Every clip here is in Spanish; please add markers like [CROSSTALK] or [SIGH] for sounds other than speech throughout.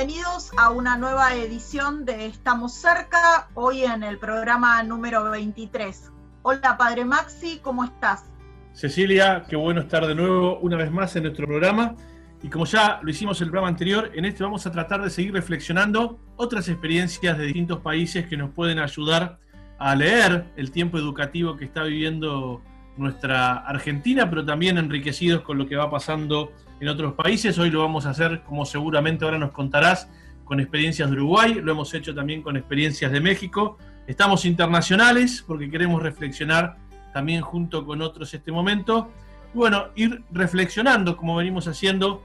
Bienvenidos a una nueva edición de Estamos cerca, hoy en el programa número 23. Hola Padre Maxi, ¿cómo estás? Cecilia, qué bueno estar de nuevo una vez más en nuestro programa. Y como ya lo hicimos en el programa anterior, en este vamos a tratar de seguir reflexionando otras experiencias de distintos países que nos pueden ayudar a leer el tiempo educativo que está viviendo nuestra Argentina, pero también enriquecidos con lo que va pasando otros países. Hoy lo vamos a hacer, como seguramente ahora nos contarás, con experiencias de Uruguay, lo hemos hecho también con experiencias de México. Estamos internacionales porque queremos reflexionar también junto con otros este momento. Y bueno, ir reflexionando, como venimos haciendo,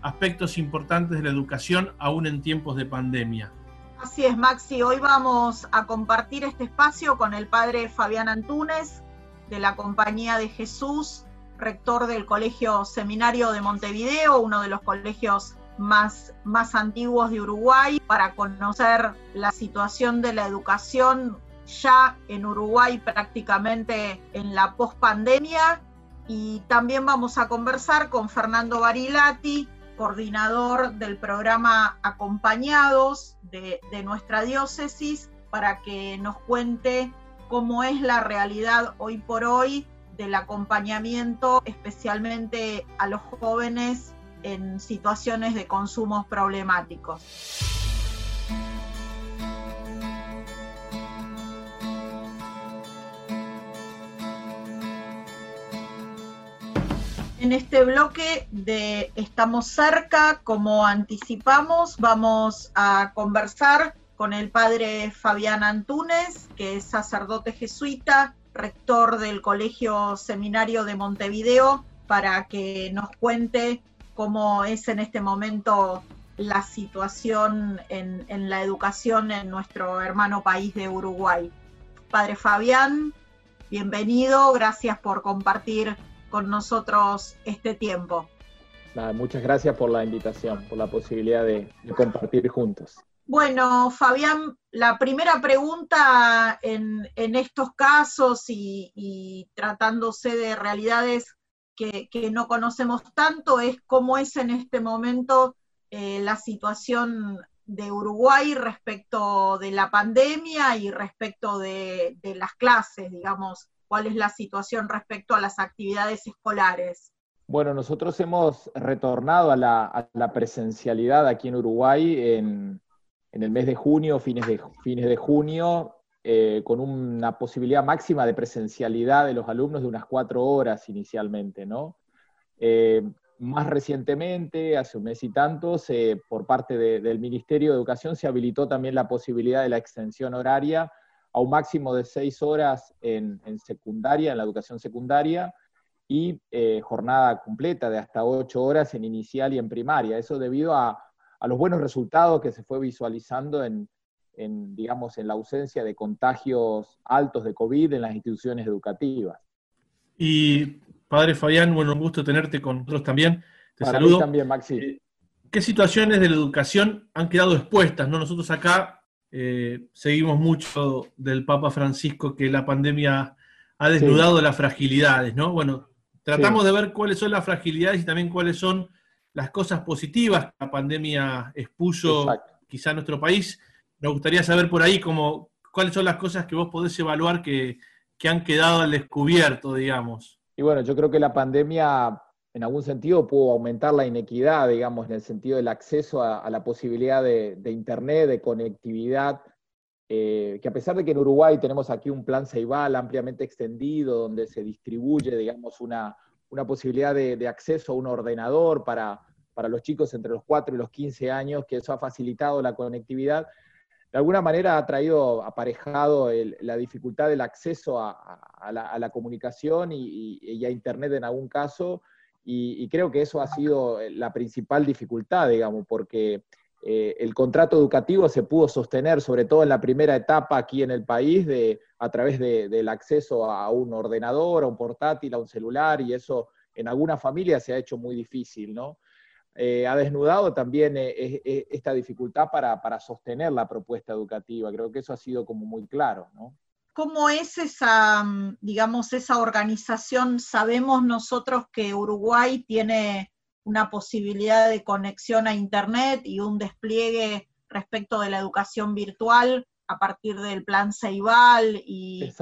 aspectos importantes de la educación aún en tiempos de pandemia. Así es, Maxi. Hoy vamos a compartir este espacio con el padre Fabián Antúnez de la Compañía de Jesús rector del Colegio Seminario de Montevideo, uno de los colegios más, más antiguos de Uruguay, para conocer la situación de la educación ya en Uruguay prácticamente en la pospandemia. Y también vamos a conversar con Fernando Barilati, coordinador del programa Acompañados de, de nuestra diócesis, para que nos cuente cómo es la realidad hoy por hoy del acompañamiento, especialmente a los jóvenes en situaciones de consumos problemáticos. En este bloque de Estamos cerca, como anticipamos, vamos a conversar con el padre Fabián Antúnez, que es sacerdote jesuita rector del Colegio Seminario de Montevideo, para que nos cuente cómo es en este momento la situación en, la educación en nuestro hermano país de Uruguay. Padre Fabián, bienvenido, gracias por compartir con nosotros este tiempo. muchas gracias por la invitación, por la posibilidad de compartir juntos. Bueno, Fabián, la primera pregunta en, estos casos y, tratándose de realidades que, no conocemos tanto es cómo es en este momento eh, la situación de Uruguay respecto de la pandemia y respecto de, las clases, digamos, cuál es la situación respecto a las actividades escolares. Bueno, nosotros hemos retornado a la, a la presencialidad aquí en Uruguay en, en el mes de junio, fines de, fines de junio, eh, con una posibilidad máxima de presencialidad de los alumnos de unas cuatro horas inicialmente, ¿no? Eh, más recientemente, hace un mes y tanto, por parte del Ministerio de Educación se habilitó también la posibilidad de la extensión horaria a un máximo de seis horas en, secundaria, en la educación secundaria, y eh, jornada completa de hasta ocho horas en inicial y en primaria. Eso debido a, a los buenos resultados que se fue visualizando en, digamos, en la ausencia de contagios altos de COVID en las instituciones educativas. Y padre Fabián, bueno, un gusto tenerte con nosotros también. Te saludo. también, Maxi. Eh, ¿Qué situaciones de la educación han quedado expuestas? ¿no? Nosotros acá eh, seguimos mucho del Papa Francisco que la pandemia ha desnudado las fragilidades, ¿no? Bueno, tratamos de ver cuáles son las fragilidades y también cuáles son las cosas positivas que la pandemia expuso quizá a nuestro país. Me gustaría saber por ahí cómo, cuáles son las cosas que vos podés evaluar que, han quedado al descubierto, digamos. Y bueno, yo creo que la pandemia en algún sentido pudo aumentar la inequidad, digamos, en el sentido del acceso a, la posibilidad de, Internet, de conectividad, eh, que a pesar de que en Uruguay tenemos aquí un plan Ceibal ampliamente extendido, donde se distribuye, digamos, una, una posibilidad de, acceso a un ordenador para, los chicos entre los 4 y los 15 años, que eso ha facilitado la conectividad. De alguna manera ha traído aparejado la dificultad del acceso a, la, comunicación y, a Internet en algún caso, y, creo que eso ha sido la principal dificultad, digamos, porque eh, el contrato educativo se pudo sostener, sobre todo en la primera etapa aquí en el país, de, a través del acceso a un ordenador, a un portátil, a un celular, y eso en algunas familias se ha hecho muy difícil, ¿no? Eh, ha desnudado también eh, esta dificultad para, para, sostener la propuesta educativa. Creo que eso ha sido como muy claro, ¿no? ¿Cómo es esa, digamos, esa organización? Sabemos nosotros que Uruguay tiene una posibilidad de conexión a Internet y un despliegue respecto de la educación virtual a partir del plan Ceibal y,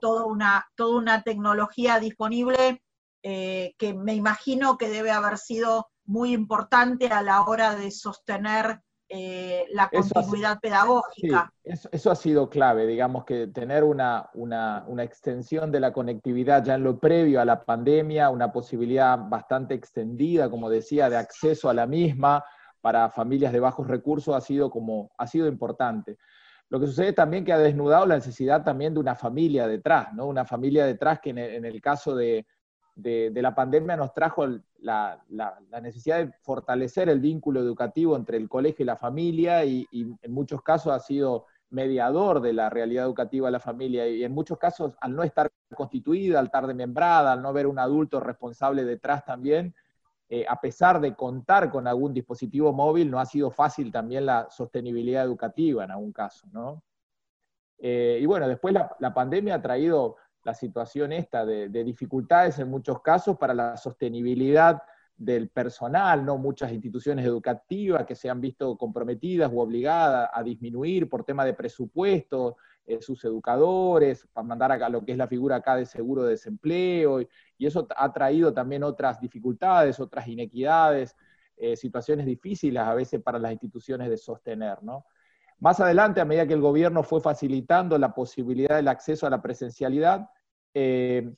toda, una, toda una tecnología disponible eh, que me imagino que debe haber sido muy importante a la hora de sostener eh, la continuidad pedagógica. eso, ha sido clave, digamos que tener una, una, extensión de la conectividad ya en lo previo a la pandemia, una posibilidad bastante extendida, como decía, de acceso a la misma para familias de bajos recursos ha sido, como, ha sido importante. Lo que sucede también que ha desnudado la necesidad también de una familia detrás, ¿no? Una familia detrás que en el caso de, de, la pandemia nos trajo la, necesidad de fortalecer el vínculo educativo entre el colegio y la familia y, en muchos casos ha sido mediador de la realidad educativa de la familia y en muchos casos al no estar constituida, al estar desmembrada, al no ver un adulto responsable detrás también, eh, a pesar de contar con algún dispositivo móvil, no ha sido fácil también la sostenibilidad educativa en algún caso, ¿no? Eh, y bueno, después la, la pandemia ha traído la situación esta de, dificultades en muchos casos para la sostenibilidad del personal, ¿no? Muchas instituciones educativas que se han visto comprometidas o obligadas a disminuir por tema de presupuesto eh, sus educadores, para mandar acá lo que es la figura acá de seguro de desempleo, y, eso ha traído también otras dificultades, otras inequidades, eh, situaciones difíciles a veces para las instituciones de sostener, ¿no? Más adelante, a medida que el gobierno fue facilitando la posibilidad del acceso a la presencialidad, eh,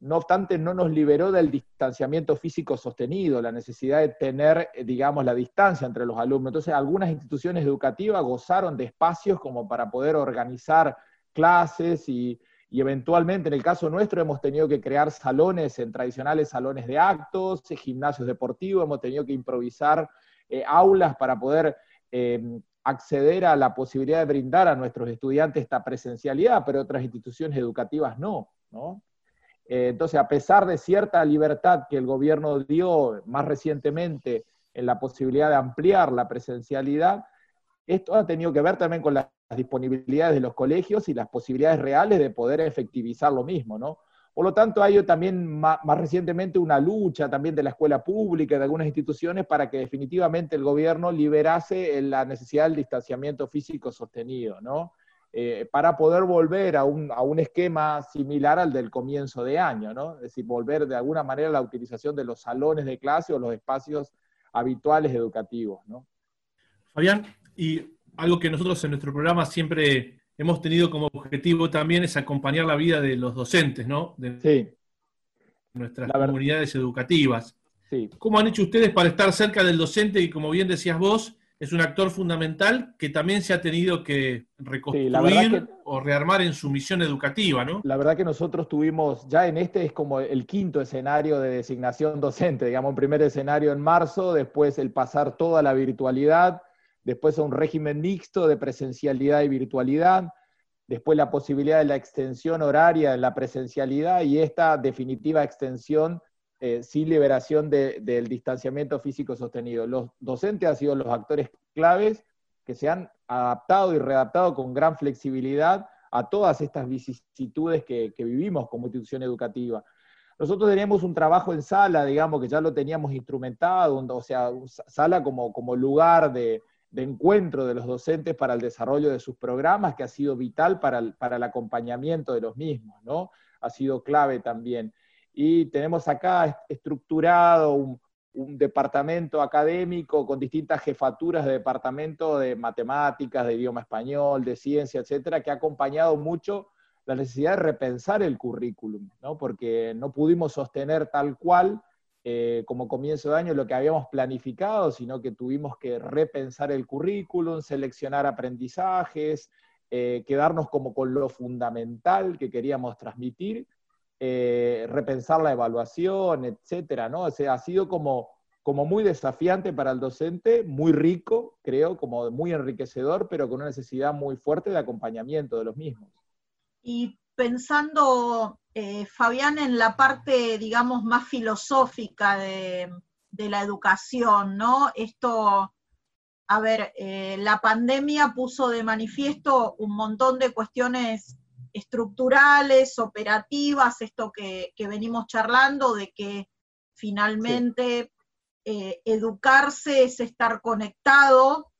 no obstante, no nos liberó del distanciamiento físico sostenido, la necesidad de tener, eh, digamos, la distancia entre los alumnos. Entonces, algunas instituciones educativas gozaron de espacios como para poder organizar clases y, eventualmente, en el caso nuestro, hemos tenido que crear salones en tradicionales salones de actos, gimnasios deportivos, hemos tenido que improvisar eh, aulas para poder acceder a la posibilidad de brindar a nuestros estudiantes esta presencialidad, pero otras instituciones educativas no. Eh, entonces, a pesar de cierta libertad que el gobierno dio más recientemente en la posibilidad de ampliar la presencialidad, esto ha tenido que ver también con las disponibilidades de los colegios y las posibilidades reales de poder efectivizar lo mismo, ¿no? Por lo tanto, hay también más, recientemente una lucha también de la escuela pública, de algunas instituciones, para que definitivamente el gobierno liberase la necesidad del distanciamiento físico sostenido, ¿no? Eh, para poder volver a un, a un, esquema similar al del comienzo de año, ¿no? Es decir, volver de alguna manera a la utilización de los salones de clase o los espacios habituales educativos, ¿no? Fabián, y algo que nosotros en nuestro programa siempre hemos tenido como objetivo también es acompañar la vida de los docentes, ¿no? De sí. nuestras comunidades educativas. Sí. ¿Cómo han hecho ustedes para estar cerca del docente y, como bien decías vos, es un actor fundamental que también se ha tenido que reconstruir o rearmar en su misión educativa, ¿no? La verdad que nosotros tuvimos, ya en este es como el quinto escenario de designación docente, digamos, un primer escenario en marzo, después el pasar toda la virtualidad, después a un régimen mixto de presencialidad y virtualidad, después la posibilidad de la extensión horaria de la presencialidad y esta definitiva extensión eh, sin liberación del distanciamiento físico sostenido. Los docentes han sido los actores claves que se han adaptado y readaptado con gran flexibilidad a todas estas vicisitudes que, vivimos como institución educativa. Nosotros teníamos un trabajo en sala, digamos, que ya lo teníamos instrumentado, o sea, sala como, como lugar de, encuentro de los docentes para el desarrollo de sus programas, que ha sido vital para para el acompañamiento de los mismos, ¿no? Ha sido clave también. Y tenemos acá estructurado un, departamento académico con distintas jefaturas de departamento de matemáticas, de idioma español, de ciencia, etcétera, que ha acompañado mucho la necesidad de repensar el currículum, ¿no? porque no pudimos sostener tal cual eh, como comienzo de año lo que habíamos planificado, sino que tuvimos que repensar el currículum, seleccionar aprendizajes, eh, quedarnos como con lo fundamental que queríamos transmitir, eh, repensar la evaluación, etcétera, ¿no? O sea, ha sido como, como muy desafiante para el docente, muy rico, creo, como muy enriquecedor, pero con una necesidad muy fuerte de acompañamiento de los mismos. Y pensando, eh, Fabián, en la parte, digamos, más filosófica de, la educación, ¿no? Esto, a ver, eh, la pandemia puso de manifiesto un montón de cuestiones estructurales, operativas, esto que, venimos charlando, de que finalmente eh, educarse es estar conectado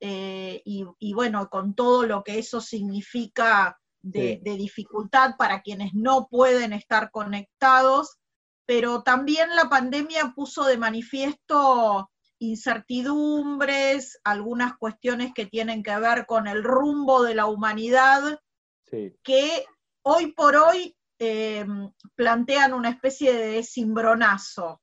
eh, y, bueno, con todo lo que eso significa de, dificultad para quienes no pueden estar conectados, pero también la pandemia puso de manifiesto incertidumbres, algunas cuestiones que tienen que ver con el rumbo de la humanidad, que hoy por hoy eh, plantean una especie de cimbronazo.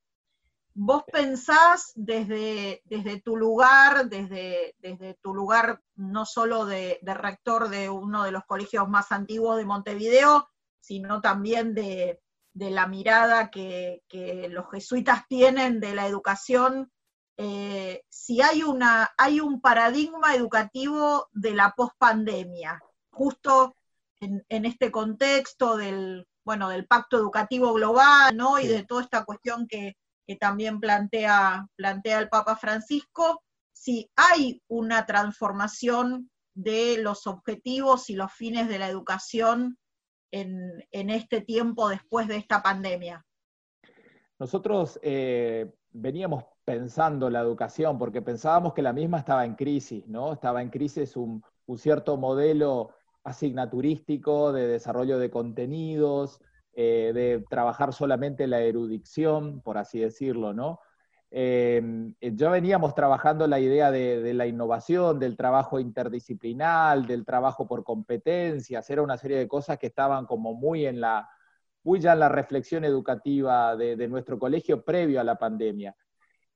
¿Vos pensás desde, desde tu lugar, desde, desde tu lugar no solo de, rector de uno de los colegios más antiguos de Montevideo, sino también de, la mirada que, los jesuitas tienen de la educación, eh, si hay, una, hay un paradigma educativo de la pospandemia, justo en, este contexto del, bueno, del pacto educativo global, ¿no? Y de toda esta cuestión que, también plantea, plantea el Papa Francisco, si hay una transformación de los objetivos y los fines de la educación en, este tiempo después de esta pandemia. Nosotros eh, veníamos pensando la educación porque pensábamos que la misma estaba en crisis, ¿no? Estaba en crisis un, un cierto modelo asignaturístico, de desarrollo de contenidos, eh, de trabajar solamente la erudición, por así decirlo, ¿no? Eh, ya veníamos trabajando la idea de, la innovación, del trabajo interdisciplinar, del trabajo por competencias, era una serie de cosas que estaban como muy en la, muy ya en la reflexión educativa de nuestro colegio previo a la pandemia.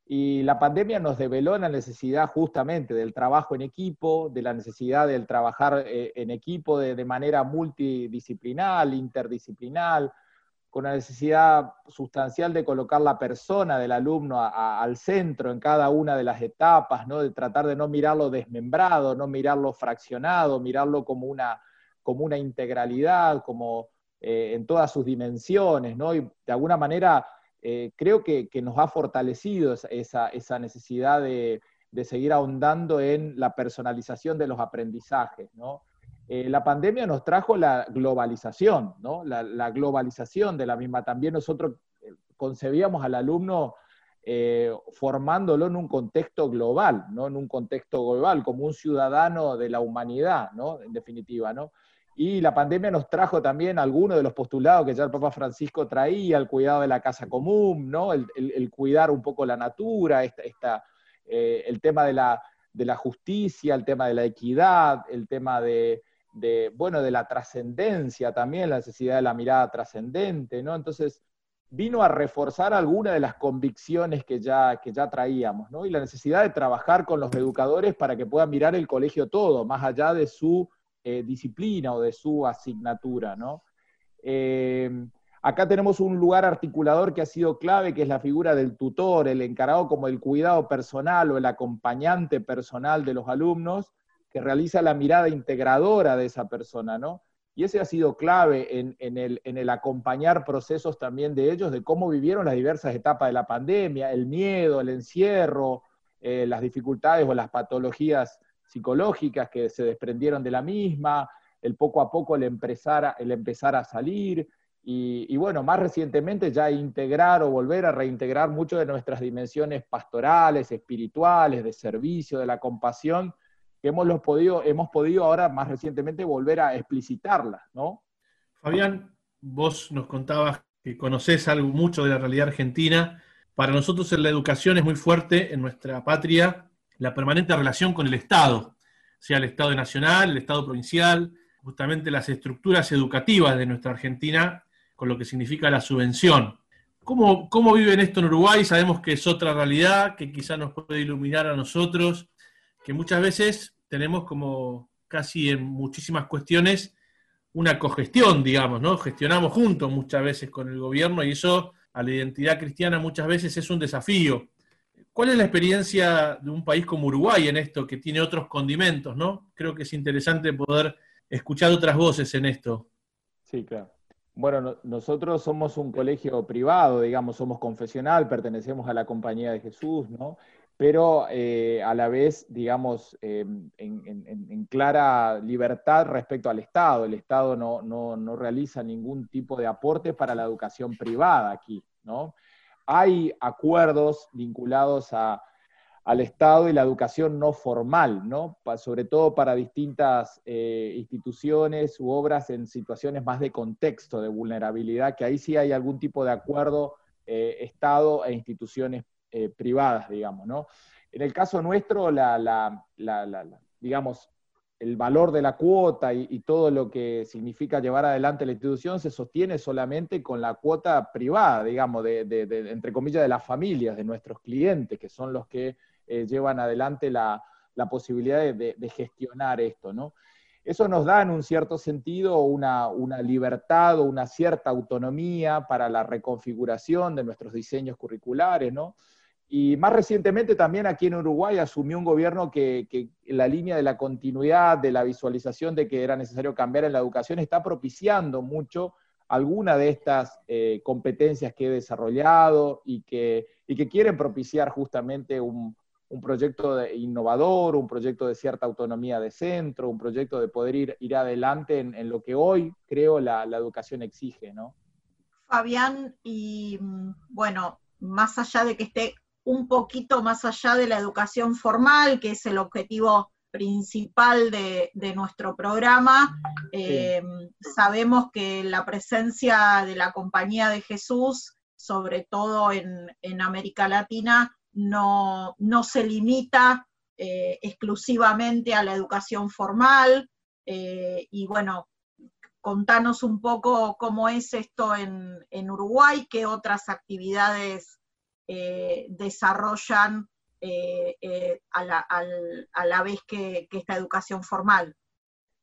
Y la pandemia nos develó la necesidad justamente del trabajo en equipo, de la necesidad del trabajar eh, en equipo de, manera multidisciplinar, interdisciplinar, con la necesidad sustancial de colocar la persona del alumno al centro en cada una de las etapas, ¿no? de tratar de no mirarlo desmembrado, no mirarlo fraccionado, mirarlo como una, como una integralidad, como eh, en todas sus dimensiones, ¿no? y de alguna manera eh, creo que, nos ha fortalecido esa, necesidad de, seguir ahondando en la personalización de los aprendizajes. Eh, la pandemia nos trajo la globalización, la, globalización de la misma. También nosotros eh, concebíamos al alumno formándolo en un contexto global, ¿no? en un contexto global, como un ciudadano de la humanidad, ¿no? en definitiva. ¿no? Y la pandemia nos trajo también algunos de los postulados que ya el Papa Francisco traía, el cuidado de la casa común, ¿no? el, cuidar un poco la natura, esta, eh, el tema de la, de la, justicia, el tema de la equidad, el tema de, bueno, de la trascendencia también, la necesidad de la mirada trascendente, ¿no? Entonces, vino a reforzar algunas de las convicciones que ya, que ya traíamos, ¿no? Y la necesidad de trabajar con los educadores para que puedan mirar el colegio todo, más allá de su eh, disciplina o de su asignatura, ¿no? Eh, acá tenemos un lugar articulador que ha sido clave, que es la figura del tutor, el encargado como el cuidado personal o el acompañante personal de los alumnos, que realiza la mirada integradora de esa persona, ¿no? Y ese ha sido clave en, el, acompañar procesos también de ellos, de cómo vivieron las diversas etapas de la pandemia, el miedo, el encierro, eh, las dificultades o las patologías psicológicas que se desprendieron de la misma, el poco a poco el empezar a, el empezar a salir, y, bueno, más recientemente ya integrar o volver a reintegrar muchas de nuestras dimensiones pastorales, espirituales, de servicio, de la compasión, que hemos, los podido, hemos podido ahora más recientemente volver a explicitarlas, ¿no? Fabián, vos nos contabas que conocés algo mucho de la realidad argentina. Para nosotros la educación es muy fuerte en nuestra patria la permanente relación con el Estado, sea el Estado nacional, el Estado provincial, justamente las estructuras educativas de nuestra Argentina, con lo que significa la subvención. ¿Cómo, ¿Cómo viven esto en Uruguay? Sabemos que es otra realidad, que quizá nos puede iluminar a nosotros, que muchas veces tenemos como casi en muchísimas cuestiones una cogestión, digamos, ¿no? Gestionamos juntos muchas veces con el gobierno y eso a la identidad cristiana muchas veces es un desafío. ¿Cuál es la experiencia de un país como Uruguay en esto, que tiene otros condimentos, ¿no? Creo que es interesante poder escuchar otras voces en esto. Sí, claro. Bueno, nosotros somos un colegio privado, digamos, somos confesional, pertenecemos a la Compañía de Jesús, ¿no? Pero eh, a la vez, digamos, em, en, clara libertad respecto al Estado. El Estado no, no, no realiza ningún tipo de aporte para la educación privada aquí, ¿no? Hay acuerdos vinculados al Estado y la educación no formal, ¿no? sobre todo para distintas eh, instituciones u obras en situaciones más de contexto, de vulnerabilidad, que ahí sí hay algún tipo de acuerdo eh, Estado e instituciones eh, privadas, digamos, ¿no? En el caso nuestro, la, digamos, el valor de la cuota y, todo lo que significa llevar adelante la institución se sostiene solamente con la cuota privada, digamos, de, entre comillas, de las familias, de nuestros clientes, que son los que eh, llevan adelante la, posibilidad de, gestionar esto, ¿no? Eso nos da en un cierto sentido una, una, libertad o una cierta autonomía para la reconfiguración de nuestros diseños curriculares, ¿no? Y más recientemente también aquí en Uruguay asumió un gobierno que, en la línea de la continuidad, de la visualización de que era necesario cambiar en la educación, está propiciando mucho alguna de estas eh, competencias que he desarrollado y que, y que quieren propiciar justamente un, un proyecto de innovador, un proyecto de cierta autonomía de centro, un proyecto de poder ir, ir adelante en, lo que hoy creo la, la educación exige, ¿no? Fabián, y mm, bueno, más allá de que esté un poquito más allá de la educación formal, que es el objetivo principal de, nuestro programa. Eh, sabemos que la presencia de la Compañía de Jesús, sobre todo en, América Latina, no, se limita eh, exclusivamente a la educación formal. Eh, y bueno, contanos un poco cómo es esto en, en Uruguay, qué otras actividades eh, desarrollan eh, eh, a, la, vez que, esta educación formal.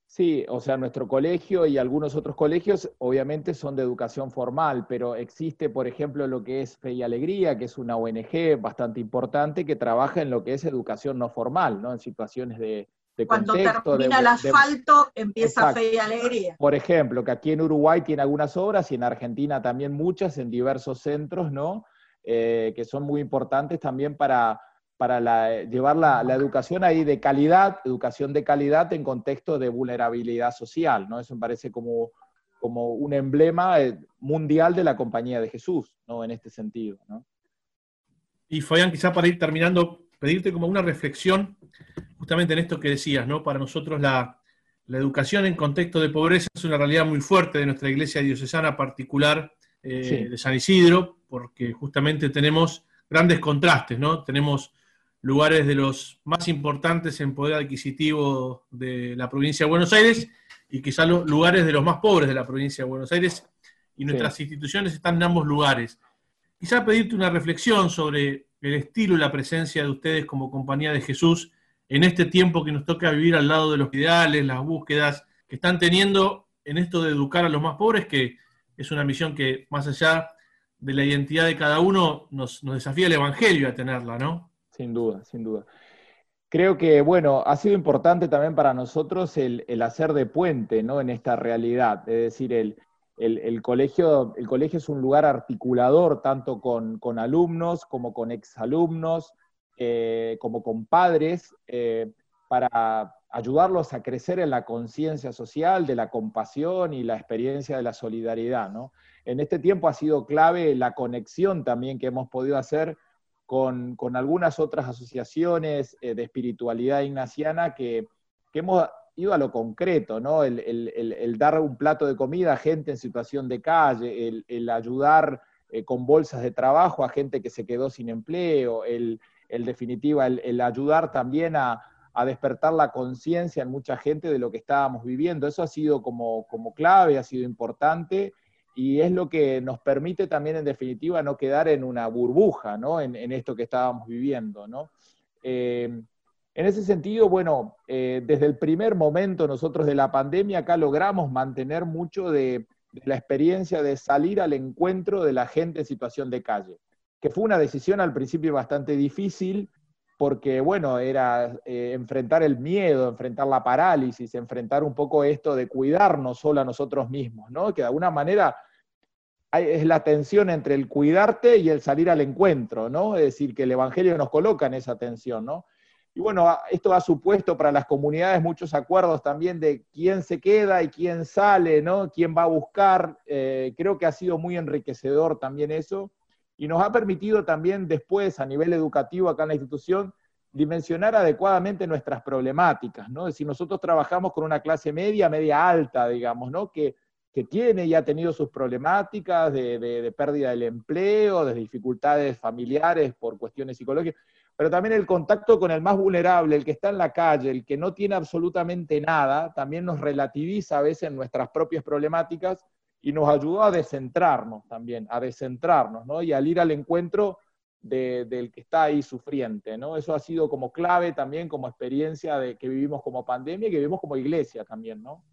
Sí, o sea, nuestro colegio y algunos otros colegios obviamente son de educación formal, pero existe, por ejemplo, lo que es Fe y Alegría, que es una ONG bastante importante que trabaja en lo que es educación no formal, ¿no? En situaciones de, de Cuando termina el asfalto, empieza Fe y Alegría. Por ejemplo, que aquí en Uruguay tiene algunas obras y en Argentina también muchas en diversos centros, ¿no? Eh, que son muy importantes también para, para llevar la, educación ahí de calidad, educación de calidad en contexto de vulnerabilidad social, ¿no? Eso me parece como, como un emblema eh, mundial de la Compañía de Jesús, ¿no? En este sentido, ¿no? Y Fabián, quizá para ir terminando, pedirte como una reflexión justamente en esto que decías, ¿no? Para nosotros la, educación en contexto de pobreza es una realidad muy fuerte de nuestra iglesia diocesana particular eh, de San Isidro, porque justamente tenemos grandes contrastes, ¿no? Tenemos lugares de los más importantes en poder adquisitivo de la provincia de Buenos Aires y quizá los lugares de los más pobres de la provincia de Buenos Aires y nuestras instituciones están en ambos lugares. Quizá pedirte una reflexión sobre el estilo y la presencia de ustedes como compañía de Jesús en este tiempo que nos toca vivir al lado de los ideales, las búsquedas que están teniendo en esto de educar a los más pobres, que es una misión que más allá de la identidad de cada uno, nos, desafía el Evangelio a tenerla, ¿no? Sin duda, sin duda. Creo que, bueno, ha sido importante también para nosotros el, hacer de puente, ¿no? En esta realidad. Es decir, el, colegio, el colegio es un lugar articulador tanto con, alumnos como con exalumnos, eh, como con padres, eh, para ayudarlos a crecer en la conciencia social, de la compasión y la experiencia de la solidaridad, ¿no? en este tiempo ha sido clave la conexión también que hemos podido hacer con, algunas otras asociaciones eh, de espiritualidad ignaciana que, hemos ido a lo concreto, ¿no? El, dar un plato de comida a gente en situación de calle, el, ayudar eh, con bolsas de trabajo a gente que se quedó sin empleo, el, definitiva, el, ayudar también a, despertar la conciencia en mucha gente de lo que estábamos viviendo. Eso ha sido como, como clave, ha sido importante y es lo que nos permite también, en definitiva, no quedar en una burbuja, ¿no? En, esto que estábamos viviendo, ¿no? Eh, en ese sentido, bueno, eh, desde el primer momento nosotros de la pandemia acá logramos mantener mucho de, la experiencia de salir al encuentro de la gente en situación de calle, que fue una decisión al principio bastante difícil, porque, bueno, era eh, enfrentar el miedo, enfrentar la parálisis, enfrentar un poco esto de cuidarnos solo a nosotros mismos, ¿no? Que de alguna manera es la tensión entre el cuidarte y el salir al encuentro, ¿no? Es decir, que el Evangelio nos coloca en esa tensión, ¿no? Y bueno, esto ha supuesto para las comunidades muchos acuerdos también de quién se queda y quién sale, ¿no? Quién va a buscar. Eh, creo que ha sido muy enriquecedor también eso y nos ha permitido también después, a nivel educativo acá en la institución, dimensionar adecuadamente nuestras problemáticas, ¿no? Es nosotros trabajamos con una clase media, media alta, digamos, ¿no? Que, que tiene y ha tenido sus problemáticas de, de, pérdida del empleo, de dificultades familiares por cuestiones psicológicas, pero también el contacto con el más vulnerable, el que está en la calle, el que no tiene absolutamente nada, también nos relativiza a veces nuestras propias problemáticas y nos ayudó a descentrarnos también, a descentrarnos, ¿no? Y al ir al encuentro del que está ahí sufriente, ¿no? Eso ha sido como clave también como experiencia de que vivimos como pandemia y que vivimos como iglesia también, ¿no?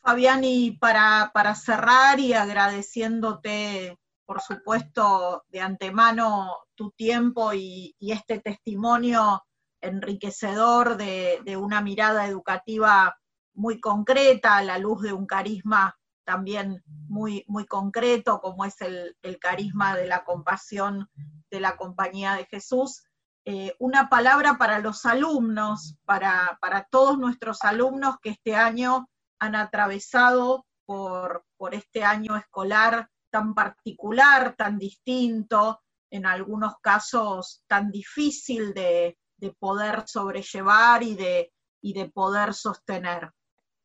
Fabián, y para, para cerrar y agradeciéndote, por supuesto, de antemano tu tiempo y, este testimonio enriquecedor de, de, una mirada educativa muy concreta a la luz de un carisma también muy, muy concreto, como es el, el carisma de la compasión de la Compañía de Jesús. Eh, una palabra para los alumnos, para, para, todos nuestros alumnos que este año han atravesado por, por este año escolar tan particular, tan distinto, en algunos casos tan difícil de, de poder sobrellevar y de, y de poder sostener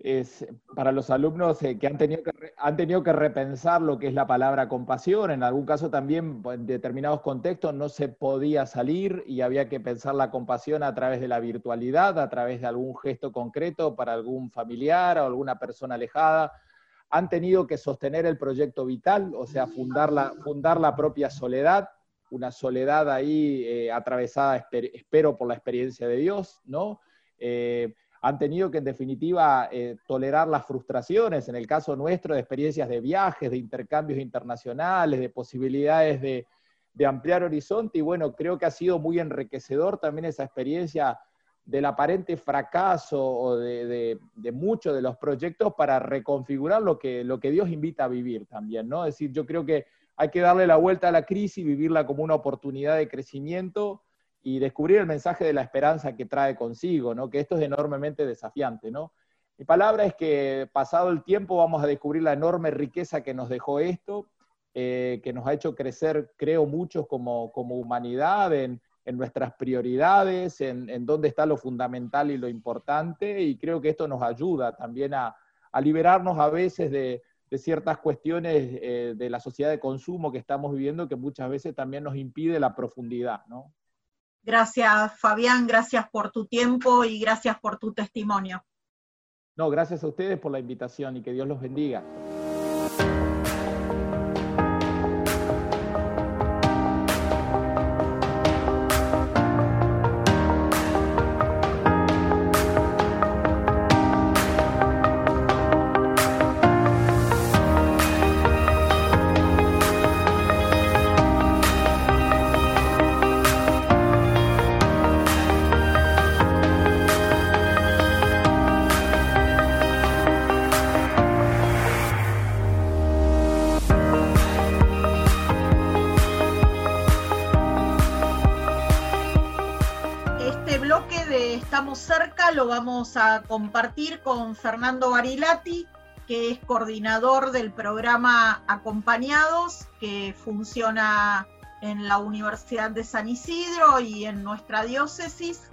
es para los alumnos eh, que, han tenido que han tenido que repensar lo que es la palabra compasión. En algún caso también, en determinados contextos, no se podía salir y había que pensar la compasión a través de la virtualidad, a través de algún gesto concreto para algún familiar o alguna persona alejada. Han tenido que sostener el proyecto vital, o sea, fundar la, fundar la propia soledad, una soledad ahí eh, atravesada, espero, por la experiencia de Dios, ¿no? Eh, han tenido que en definitiva eh, tolerar las frustraciones, en el caso nuestro, de experiencias de viajes, de intercambios internacionales, de posibilidades de, ampliar horizonte, y bueno, creo que ha sido muy enriquecedor también esa experiencia del aparente fracaso o de, muchos de los proyectos para reconfigurar lo que, lo que Dios invita a vivir también, ¿no? Es decir, yo creo que hay que darle la vuelta a la crisis, vivirla como una oportunidad de crecimiento, y descubrir el mensaje de la esperanza que trae consigo, ¿no? que esto es enormemente desafiante. ¿no? Mi palabra es que pasado el tiempo vamos a descubrir la enorme riqueza que nos dejó esto, eh, que nos ha hecho crecer, creo, muchos como, como humanidad en, en nuestras prioridades, en, en, dónde está lo fundamental y lo importante, y creo que esto nos ayuda también a, a liberarnos a veces de, de ciertas cuestiones eh, de la sociedad de consumo que estamos viviendo que muchas veces también nos impide la profundidad, ¿no? Gracias, Fabián, gracias por tu tiempo y gracias por tu testimonio. No, gracias a ustedes por la invitación y que Dios los bendiga. Vamos a compartir con Fernando Barilati, que es coordinador del programa Acompañados, que funciona en la Universidad de San Isidro y en nuestra diócesis.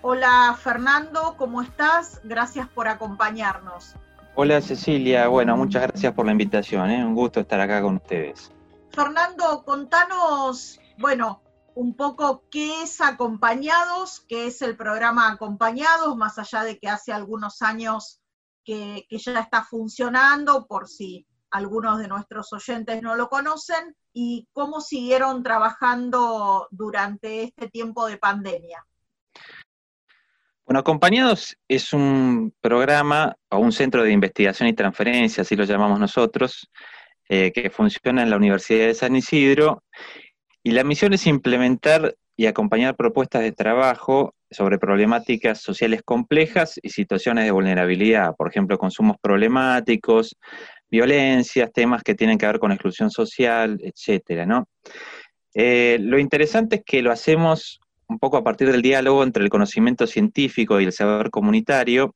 Hola Fernando, ¿cómo estás? Gracias por acompañarnos. Hola Cecilia, bueno, muchas gracias por la invitación, ¿eh? un gusto estar acá con ustedes. Fernando, contanos, bueno, un poco qué es Acompañados, qué es el programa Acompañados, más allá de que hace algunos años que, ya está funcionando, por si algunos de nuestros oyentes no lo conocen, y cómo siguieron trabajando durante este tiempo de pandemia. Bueno, Acompañados es un programa o un centro de investigación y transferencia, así lo llamamos nosotros, eh, que funciona en la Universidad de San Isidro y la misión es implementar y acompañar propuestas de trabajo sobre problemáticas sociales complejas y situaciones de vulnerabilidad, por ejemplo, consumos problemáticos, violencias, temas que tienen que ver con exclusión social, etcétera, ¿no? Eh, lo interesante es que lo hacemos un poco a partir del diálogo entre el conocimiento científico y el saber comunitario,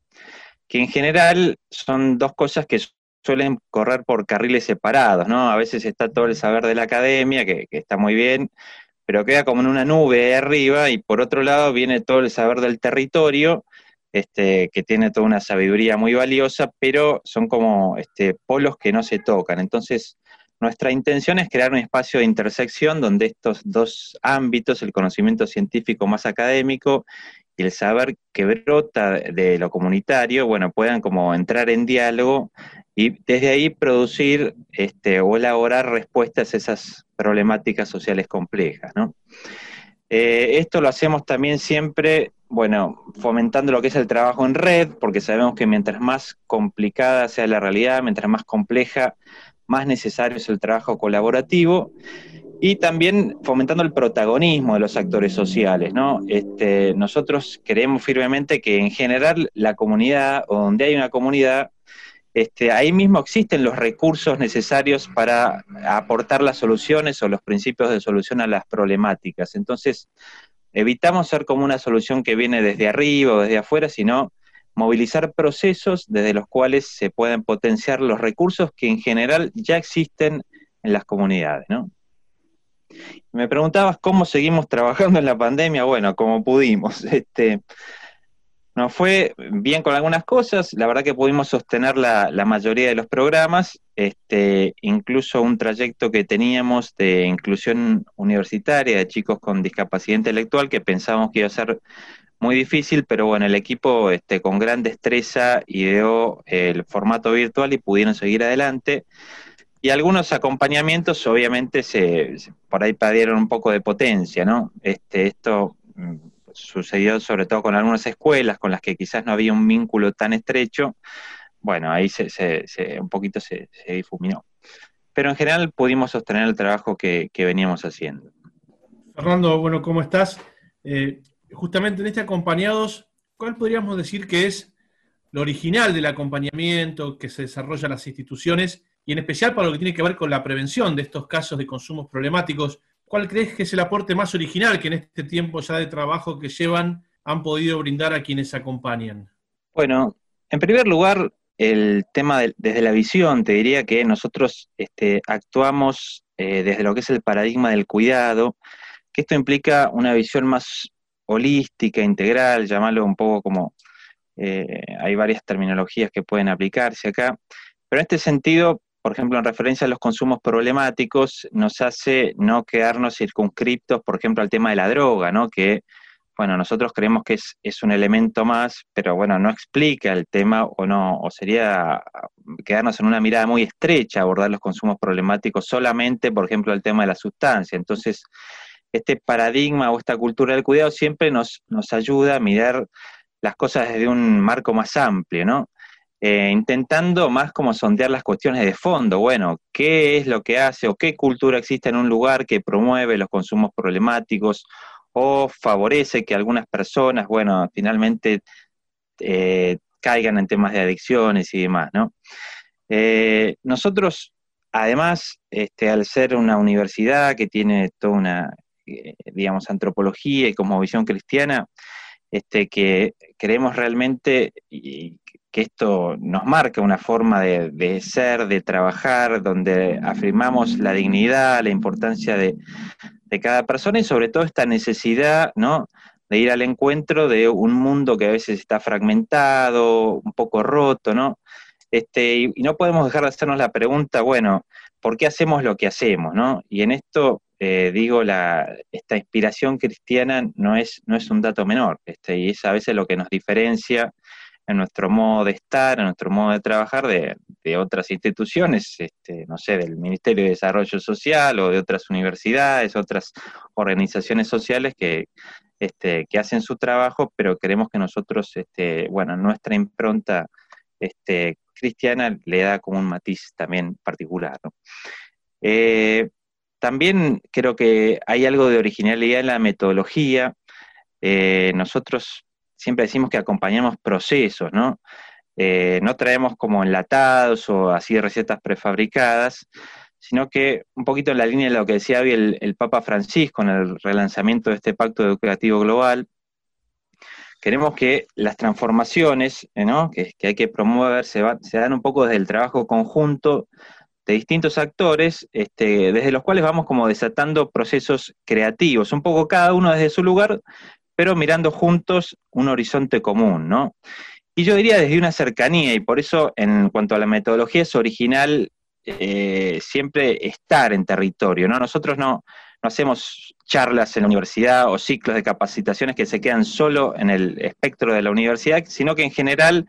que en general son dos cosas que suelen correr por carriles separados, ¿no? A veces está todo el saber de la academia, que, está muy bien, pero queda como en una nube de arriba, y por otro lado viene todo el saber del territorio, este, que tiene toda una sabiduría muy valiosa, pero son como este, polos que no se tocan. Entonces, nuestra intención es crear un espacio de intersección donde estos dos ámbitos, el conocimiento científico más académico el saber que brota de lo comunitario, bueno, puedan como entrar en diálogo y desde ahí producir este, o elaborar respuestas a esas problemáticas sociales complejas, eh, esto lo hacemos también siempre, bueno, fomentando lo que es el trabajo en red, porque sabemos que mientras más complicada sea la realidad, mientras más compleja, más necesario es el trabajo colaborativo y también fomentando el protagonismo de los actores sociales. ¿no? Este, nosotros creemos firmemente que en general la comunidad o donde hay una comunidad, este, ahí mismo existen los recursos necesarios para aportar las soluciones o los principios de solución a las problemáticas. Entonces, evitamos ser como una solución que viene desde arriba o desde afuera, sino movilizar procesos desde los cuales se pueden potenciar los recursos que en general ya existen en las comunidades, ¿no? Me preguntabas cómo seguimos trabajando en la pandemia, bueno, como pudimos. [LAUGHS] Este, nos fue bien con algunas cosas, la verdad que pudimos sostener la, mayoría de los programas, este, incluso un trayecto que teníamos de inclusión universitaria de chicos con discapacidad intelectual que pensábamos que iba a ser muy difícil, pero bueno, el equipo este, con gran destreza ideó el formato virtual y pudieron seguir adelante. Y algunos acompañamientos obviamente se, por ahí perdieron un poco de potencia, ¿no? Este, esto mm, sucedió sobre todo con algunas escuelas con las que quizás no había un vínculo tan estrecho. Bueno, ahí se, un poquito se, difuminó. Pero en general pudimos sostener el trabajo que, veníamos haciendo. Fernando, bueno, ¿cómo estás? Eh, justamente en este acompañados, ¿cuál podríamos decir que es lo original del acompañamiento que se desarrolla en las instituciones y en especial para lo que tiene que ver con la prevención de estos casos de consumos problemáticos? ¿Cuál crees que es el aporte más original que en este tiempo ya de trabajo que llevan han podido brindar a quienes acompañan? Bueno, en primer lugar, el tema desde la visión, te diría que nosotros este, actuamos eh, desde lo que es el paradigma del cuidado, que esto implica una visión más holística, integral, llamarlo un poco como, eh, hay varias terminologías que pueden aplicarse acá, pero en este sentido, por ejemplo, en referencia a los consumos problemáticos, nos hace no quedarnos circunscriptos, por ejemplo, al tema de la droga, ¿no? Que, bueno, nosotros creemos que es, es un elemento más, pero bueno, no explica el tema o no, o sería quedarnos en una mirada muy estrecha, abordar los consumos problemáticos solamente, por ejemplo, el tema de la sustancia. Entonces, este paradigma o esta cultura del cuidado siempre nos, nos ayuda a mirar las cosas desde un marco más amplio, ¿no? Eh, intentando más como sondear las cuestiones de fondo, bueno, qué es lo que hace o qué cultura existe en un lugar que promueve los consumos problemáticos o favorece que algunas personas, bueno, finalmente eh, caigan en temas de adicciones y demás, ¿no? Eh, nosotros, además, este, al ser una universidad que tiene toda una digamos, antropología y como visión cristiana, este, que creemos realmente que esto nos marca una forma de, ser, de trabajar, donde afirmamos la dignidad, la importancia de, cada persona y sobre todo esta necesidad, ¿no? de ir al encuentro de un mundo que a veces está fragmentado, un poco roto, ¿no? Este, y, no podemos dejar de hacernos la pregunta, bueno, ¿por qué hacemos lo que hacemos, no? Y en esto eh, digo, la, esta inspiración cristiana no es, no es un dato menor, este, y es a veces lo que nos diferencia en nuestro modo de estar, en nuestro modo de trabajar de, otras instituciones, este, no sé, del Ministerio de Desarrollo Social o de otras universidades, otras organizaciones sociales que, este, que hacen su trabajo, pero queremos que nosotros, este, bueno, nuestra impronta este, cristiana le da como un matiz también particular. Eh, también creo que hay algo de originalidad en la metodología. Eh, nosotros siempre decimos que acompañamos procesos, ¿no? Eh, no traemos como enlatados o así recetas prefabricadas, sino que un poquito en la línea de lo que decía el, el Papa Francisco en el relanzamiento de este Pacto Educativo Global, queremos que las transformaciones que, hay que promover se, dan un poco desde el trabajo conjunto de distintos actores, este, desde los cuales vamos como desatando procesos creativos, un poco cada uno desde su lugar, pero mirando juntos un horizonte común, ¿no? Y yo diría desde una cercanía, y por eso en cuanto a la metodología es original eh, siempre estar en territorio, ¿no? Nosotros no, no hacemos charlas en la universidad o ciclos de capacitaciones que se quedan solo en el espectro de la universidad, sino que en general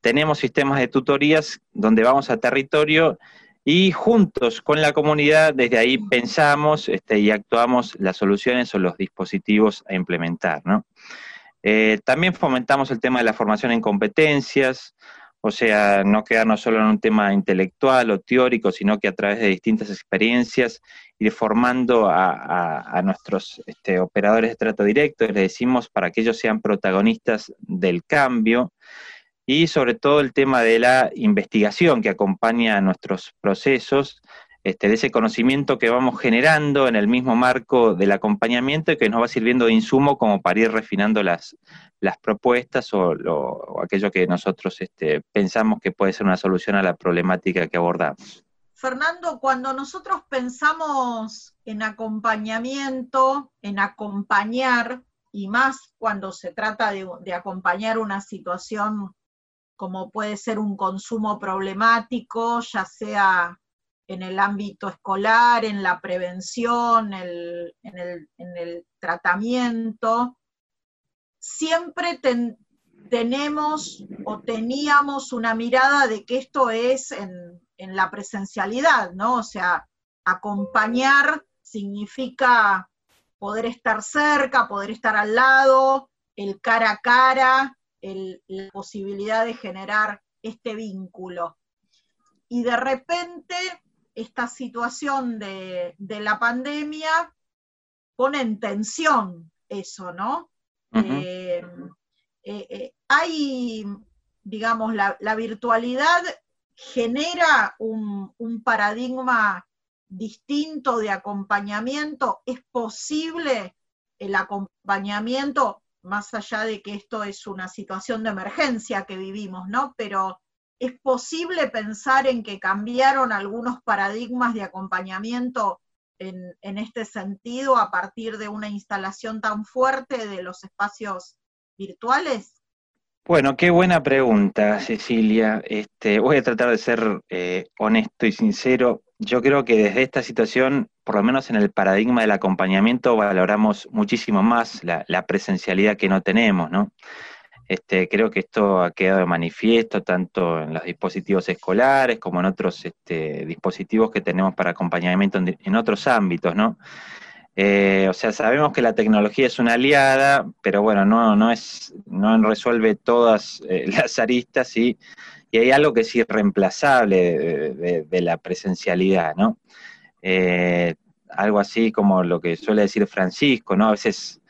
tenemos sistemas de tutorías donde vamos a territorio y juntos con la comunidad desde ahí pensamos este, y actuamos las soluciones o los dispositivos a implementar. Eh, también fomentamos el tema de la formación en competencias, o sea, no quedarnos solo en un tema intelectual o teórico, sino que a través de distintas experiencias ir formando a, nuestros este, operadores de trato directo, les decimos para que ellos sean protagonistas del cambio y sobre todo el tema de la investigación que acompaña nuestros procesos, este, de ese conocimiento que vamos generando en el mismo marco del acompañamiento y que nos va sirviendo de insumo como para ir refinando las, las propuestas o, aquello que nosotros este, pensamos que puede ser una solución a la problemática que abordamos. Fernando, cuando nosotros pensamos en acompañamiento, en acompañar, y más cuando se trata de, de acompañar una situación como puede ser un consumo problemático, ya sea en el ámbito escolar, en la prevención, en, el, tratamiento, siempre tenemos o teníamos una mirada de que esto es en, la presencialidad, ¿no? O sea, acompañar significa poder estar cerca, poder estar al lado, el cara a cara, la posibilidad de generar este vínculo. Y de repente esta situación de, la pandemia pone en tensión eso, ¿no? Eh, eh, eh, hay, digamos, la, virtualidad genera un, un, paradigma distinto de acompañamiento. ¿Es posible el acompañamiento, más allá de que esto es una situación de emergencia que vivimos, ¿no? Pero ¿Es posible pensar en que cambiaron algunos paradigmas de acompañamiento en, este sentido a partir de una instalación tan fuerte de los espacios virtuales? Bueno, qué buena pregunta, Cecilia. Este, voy a tratar de ser eh, honesto y sincero. Yo creo que desde esta situación, por lo menos en el paradigma del acompañamiento, valoramos muchísimo más la, presencialidad que no tenemos, ¿no? Este, creo que esto ha quedado de manifiesto tanto en los dispositivos escolares como en otros este, dispositivos que tenemos para acompañamiento en, otros ámbitos, ¿no? Eh, o sea, sabemos que la tecnología es una aliada, pero bueno, no, no, es, no resuelve todas eh, [LAUGHS] las aristas y, hay algo que es irreemplazable de, la presencialidad, ¿no? Eh, algo así como lo que suele decir Francisco, ¿no? A veces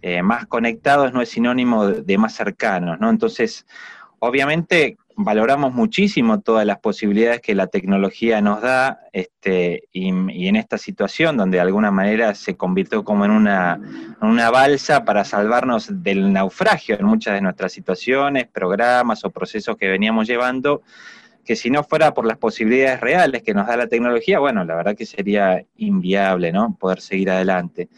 eh, más conectados no es sinónimo de, más cercanos, ¿no? Entonces, obviamente valoramos muchísimo todas las posibilidades que la tecnología nos da, este, y, en esta situación donde de alguna manera se convirtió como en una, una balsa para salvarnos del naufragio en muchas de nuestras situaciones, programas o procesos que veníamos llevando, que si no fuera por las posibilidades reales que nos da la tecnología, bueno, la verdad que sería inviable, ¿no? Poder seguir adelante.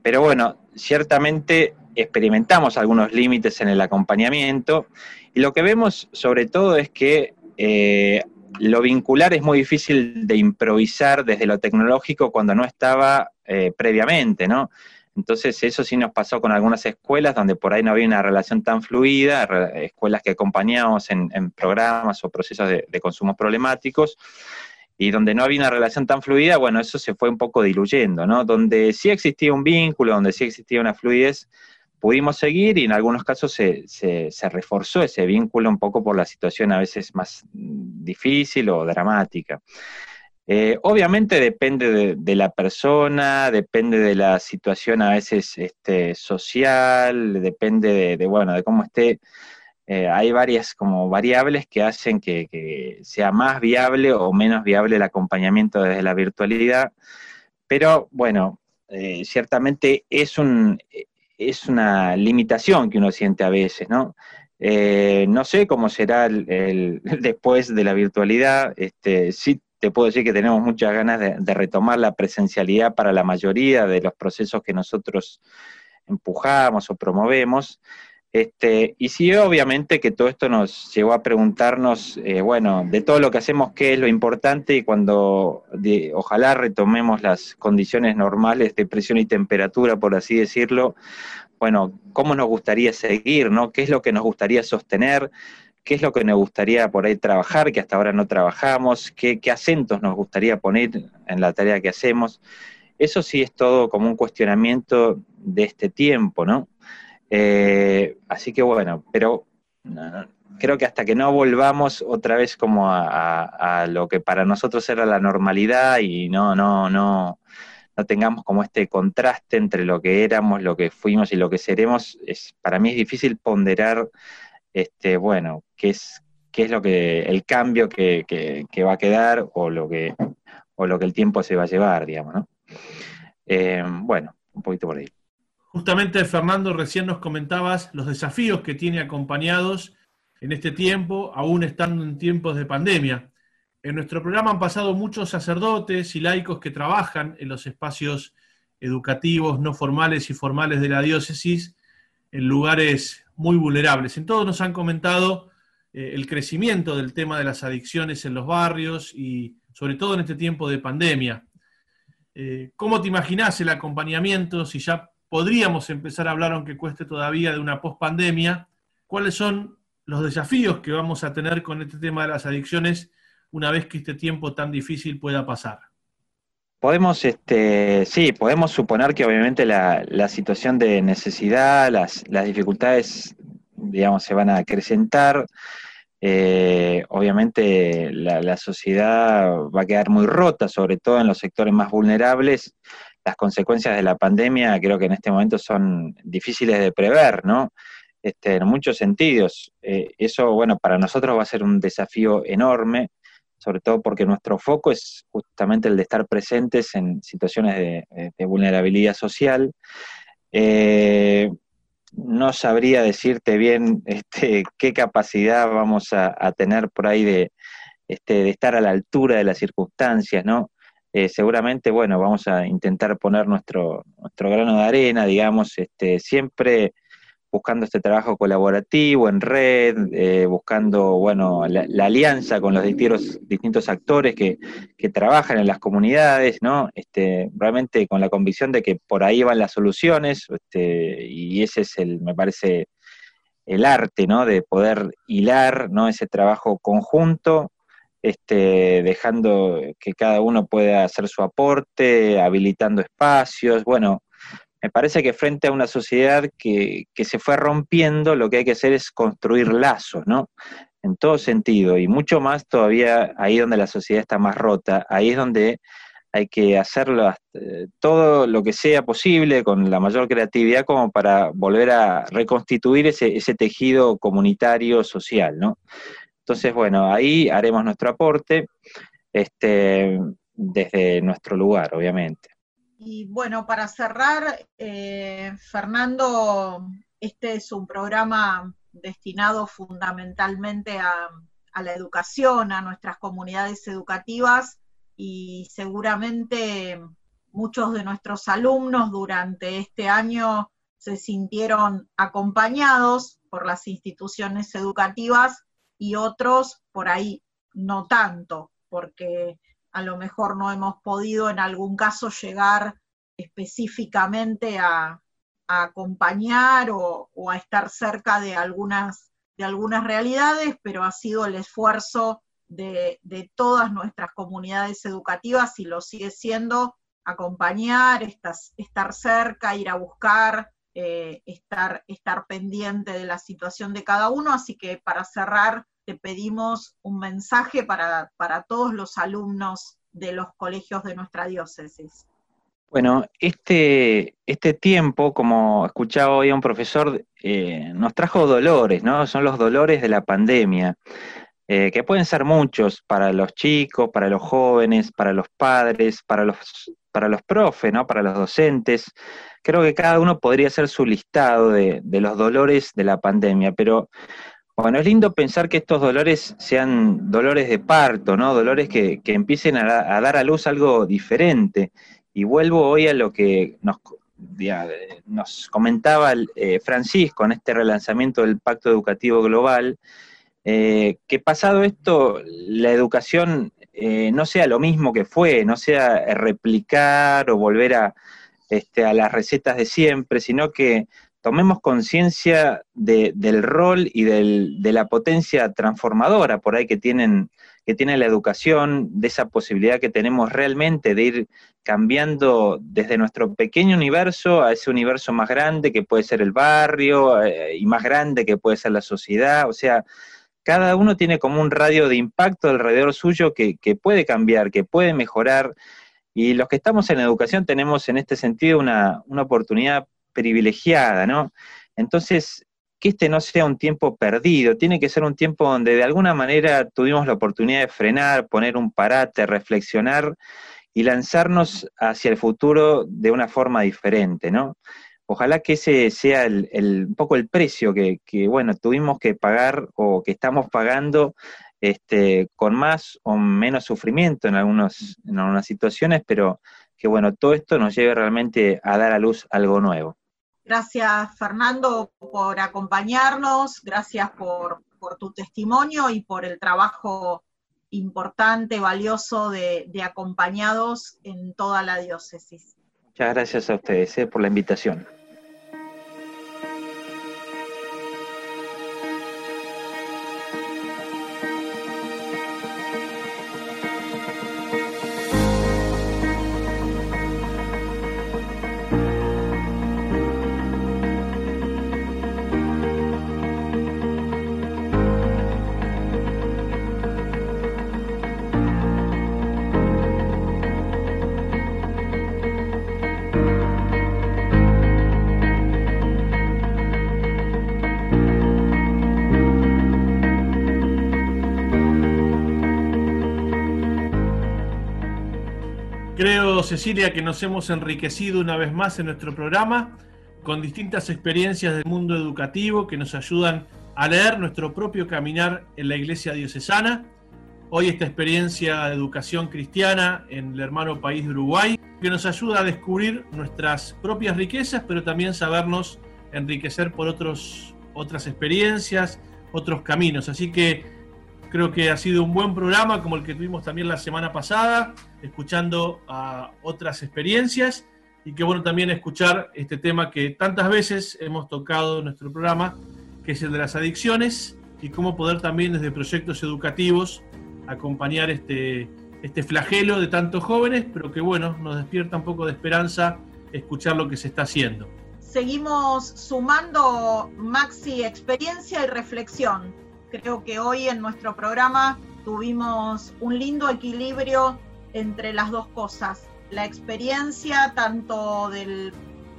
Pero bueno, ciertamente experimentamos algunos límites en el acompañamiento y lo que vemos sobre todo es que eh, lo vincular es muy difícil de improvisar desde lo tecnológico cuando no estaba eh, previamente, ¿no? Entonces eso sí nos pasó con algunas escuelas donde por ahí no había una relación tan fluida, escuelas que acompañamos en, programas o procesos de, de consumos problemáticos, y donde no había una relación tan fluida, bueno, eso se fue un poco diluyendo, ¿no? Donde sí existía un vínculo, donde sí existía una fluidez, pudimos seguir y en algunos casos se, se, reforzó ese vínculo un poco por la situación a veces más difícil o dramática. Eh, obviamente depende de, la persona, depende de la situación a veces este, social, depende de, de, bueno, de cómo esté eh, hay varias como variables que hacen que, sea más viable o menos viable el acompañamiento desde la virtualidad, pero bueno, eh, ciertamente es un, es una limitación que uno siente a veces, ¿no? Eh, no sé cómo será el, [LAUGHS] después de la virtualidad. Este, sí te puedo decir que tenemos muchas ganas de, retomar la presencialidad para la mayoría de los procesos que nosotros empujamos o promovemos. Este, y sí, obviamente que todo esto nos llevó a preguntarnos, eh, bueno, de todo lo que hacemos, qué es lo importante y cuando ojalá retomemos las condiciones normales de presión y temperatura, por así decirlo, bueno, cómo nos gustaría seguir, ¿no? ¿Qué es lo que nos gustaría sostener? ¿Qué es lo que nos gustaría por ahí trabajar, que hasta ahora no trabajamos? ¿Qué, qué acentos nos gustaría poner en la tarea que hacemos? Eso sí es todo como un cuestionamiento de este tiempo, ¿no? Eh, así que bueno, pero creo que hasta que no volvamos otra vez como a, lo que para nosotros era la normalidad y no, no, no, no tengamos como este contraste entre lo que éramos, lo que fuimos y lo que seremos, es, para mí es difícil ponderar, este, bueno, qué es, qué es lo que, el cambio que, va a quedar o lo que, o lo que el tiempo se va a llevar, digamos, ¿no? Eh, bueno, un poquito por ahí. Justamente, Fernando, recién nos comentabas los desafíos que tiene acompañados en este tiempo, aún estando en tiempos de pandemia. En nuestro programa han pasado muchos sacerdotes y laicos que trabajan en los espacios educativos, no formales y formales de la diócesis, en lugares muy vulnerables. En todos nos han comentado eh, el crecimiento del tema de las adicciones en los barrios y sobre todo en este tiempo de pandemia. Eh, ¿Cómo te imaginas el acompañamiento si ya podríamos empezar a hablar, aunque cueste todavía, de una pospandemia. ¿Cuáles son los desafíos que vamos a tener con este tema de las adicciones una vez que este tiempo tan difícil pueda pasar? Podemos, este, sí, podemos suponer que obviamente la, situación de necesidad, las, dificultades, digamos, se van a acrecentar. Eh, obviamente la, la, sociedad va a quedar muy rota, sobre todo en los sectores más vulnerables, las consecuencias de la pandemia creo que en este momento son difíciles de prever, ¿no? Este, en muchos sentidos. Eh, eso, bueno, para nosotros va a ser un desafío enorme, sobre todo porque nuestro foco es justamente el de estar presentes en situaciones de, vulnerabilidad social. Eh, no sabría decirte bien [LAUGHS] este, qué capacidad vamos a, tener por ahí este, de estar a la altura de las circunstancias, ¿no? Eh, seguramente, bueno, vamos a intentar poner nuestro, nuestro grano de arena, digamos, este, siempre buscando este trabajo colaborativo en red, eh, buscando, bueno, la, alianza con los distintos, distintos actores que, trabajan en las comunidades, ¿no? Este, realmente con la convicción de que por ahí van las soluciones, este, y ese es el, me parece, el arte, ¿no? De poder hilar, ¿no? Ese trabajo conjunto este, dejando que cada uno pueda hacer su aporte, habilitando espacios. Bueno, me parece que frente a una sociedad que, se fue rompiendo, lo que hay que hacer es construir lazos, ¿no? En todo sentido, y mucho más todavía ahí donde la sociedad está más rota, ahí es donde hay que hacerlo eh, todo lo que sea posible con la mayor creatividad como para volver a reconstituir ese, ese tejido comunitario social, ¿no? Entonces, bueno, ahí haremos nuestro aporte este, desde nuestro lugar, obviamente. Y bueno, para cerrar, eh, Fernando, este es un programa destinado fundamentalmente a, a la educación, a nuestras comunidades educativas y seguramente muchos de nuestros alumnos durante este año se sintieron acompañados por las instituciones educativas y otros por ahí no tanto, porque a lo mejor no hemos podido en algún caso llegar específicamente a, acompañar o, a estar cerca de algunas, de algunas realidades, pero ha sido el esfuerzo de, todas nuestras comunidades educativas y lo sigue siendo acompañar, estar cerca, ir a buscar, eh, estar, estar pendiente de la situación de cada uno. Así que para cerrar, te pedimos un mensaje para, todos los alumnos de los colegios de nuestra diócesis. Bueno, este, este tiempo, como escuchaba hoy un profesor, eh, nos trajo dolores, ¿no? Son los dolores de la pandemia, eh, que pueden ser muchos para los chicos, para los jóvenes, para los padres, para los para los profes, ¿no? para los docentes. Creo que cada uno podría hacer su listado de, los dolores de la pandemia, pero bueno, es lindo pensar que estos dolores sean dolores de parto, ¿no? Dolores que, empiecen a, dar a luz algo diferente. Y vuelvo hoy a lo que nos, nos comentaba eh, Francisco en este relanzamiento del Pacto Educativo Global, eh, que pasado esto, la educación eh, no sea lo mismo que fue, no sea replicar o volver a, este, a las recetas de siempre, sino que tomemos conciencia del rol y de la potencia transformadora por ahí que tienen que tiene la educación, de esa posibilidad que tenemos realmente de ir cambiando desde nuestro pequeño universo a ese universo más grande que puede ser el barrio eh, y más grande que puede ser la sociedad. O sea, cada uno tiene como un radio de impacto alrededor suyo que, puede cambiar, que puede mejorar. Y los que estamos en educación tenemos en este sentido una, una oportunidad privilegiada, ¿no? Entonces, que este no sea un tiempo perdido, tiene que ser un tiempo donde de alguna manera tuvimos la oportunidad de frenar, poner un parate, reflexionar y lanzarnos hacia el futuro de una forma diferente, ¿no? Ojalá que ese sea el, un poco el precio que, bueno, tuvimos que pagar o que estamos pagando este, con más o menos sufrimiento en, algunos, en algunas situaciones, pero que bueno, todo esto nos lleve realmente a dar a luz algo nuevo. Gracias, Fernando, por acompañarnos, gracias por, tu testimonio y por el trabajo importante, valioso de, de acompañados en toda la diócesis. Muchas gracias a ustedes eh, por la invitación. Creo, Cecilia, que nos hemos enriquecido una vez más en nuestro programa con distintas experiencias del mundo educativo que nos ayudan a leer nuestro propio caminar en la iglesia diocesana. Hoy esta experiencia de educación cristiana en el hermano país de Uruguay, que nos ayuda a descubrir nuestras propias riquezas, pero también sabernos enriquecer por otros, otras experiencias, otros caminos. Así que Creo que ha sido un buen programa como el que tuvimos también la semana pasada, escuchando a otras experiencias y que bueno también escuchar este tema que tantas veces hemos tocado en nuestro programa, que es el de las adicciones y cómo poder también desde proyectos educativos acompañar este, este flagelo de tantos jóvenes, pero que bueno, nos despierta un poco de esperanza escuchar lo que se está haciendo. Seguimos sumando maxi experiencia y reflexión Creo que hoy en nuestro programa tuvimos un lindo equilibrio entre las dos cosas. La experiencia tanto del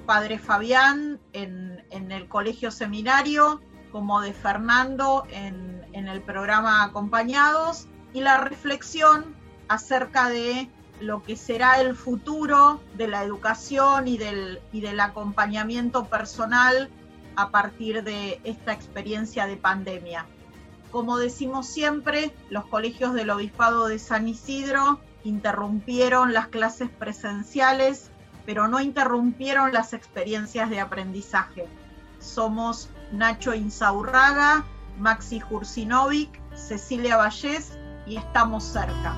padre Fabián en, el colegio seminario como de Fernando en, el programa Acompañados y la reflexión acerca de lo que será el futuro de la educación y del, y del acompañamiento personal a partir de esta experiencia de pandemia. Como decimos siempre, los colegios del Obispado de San Isidro interrumpieron las clases presenciales, pero no interrumpieron las experiencias de aprendizaje. Somos Nacho Insaurraga, Maxi Jursinovic, Cecilia Vallés y estamos cerca.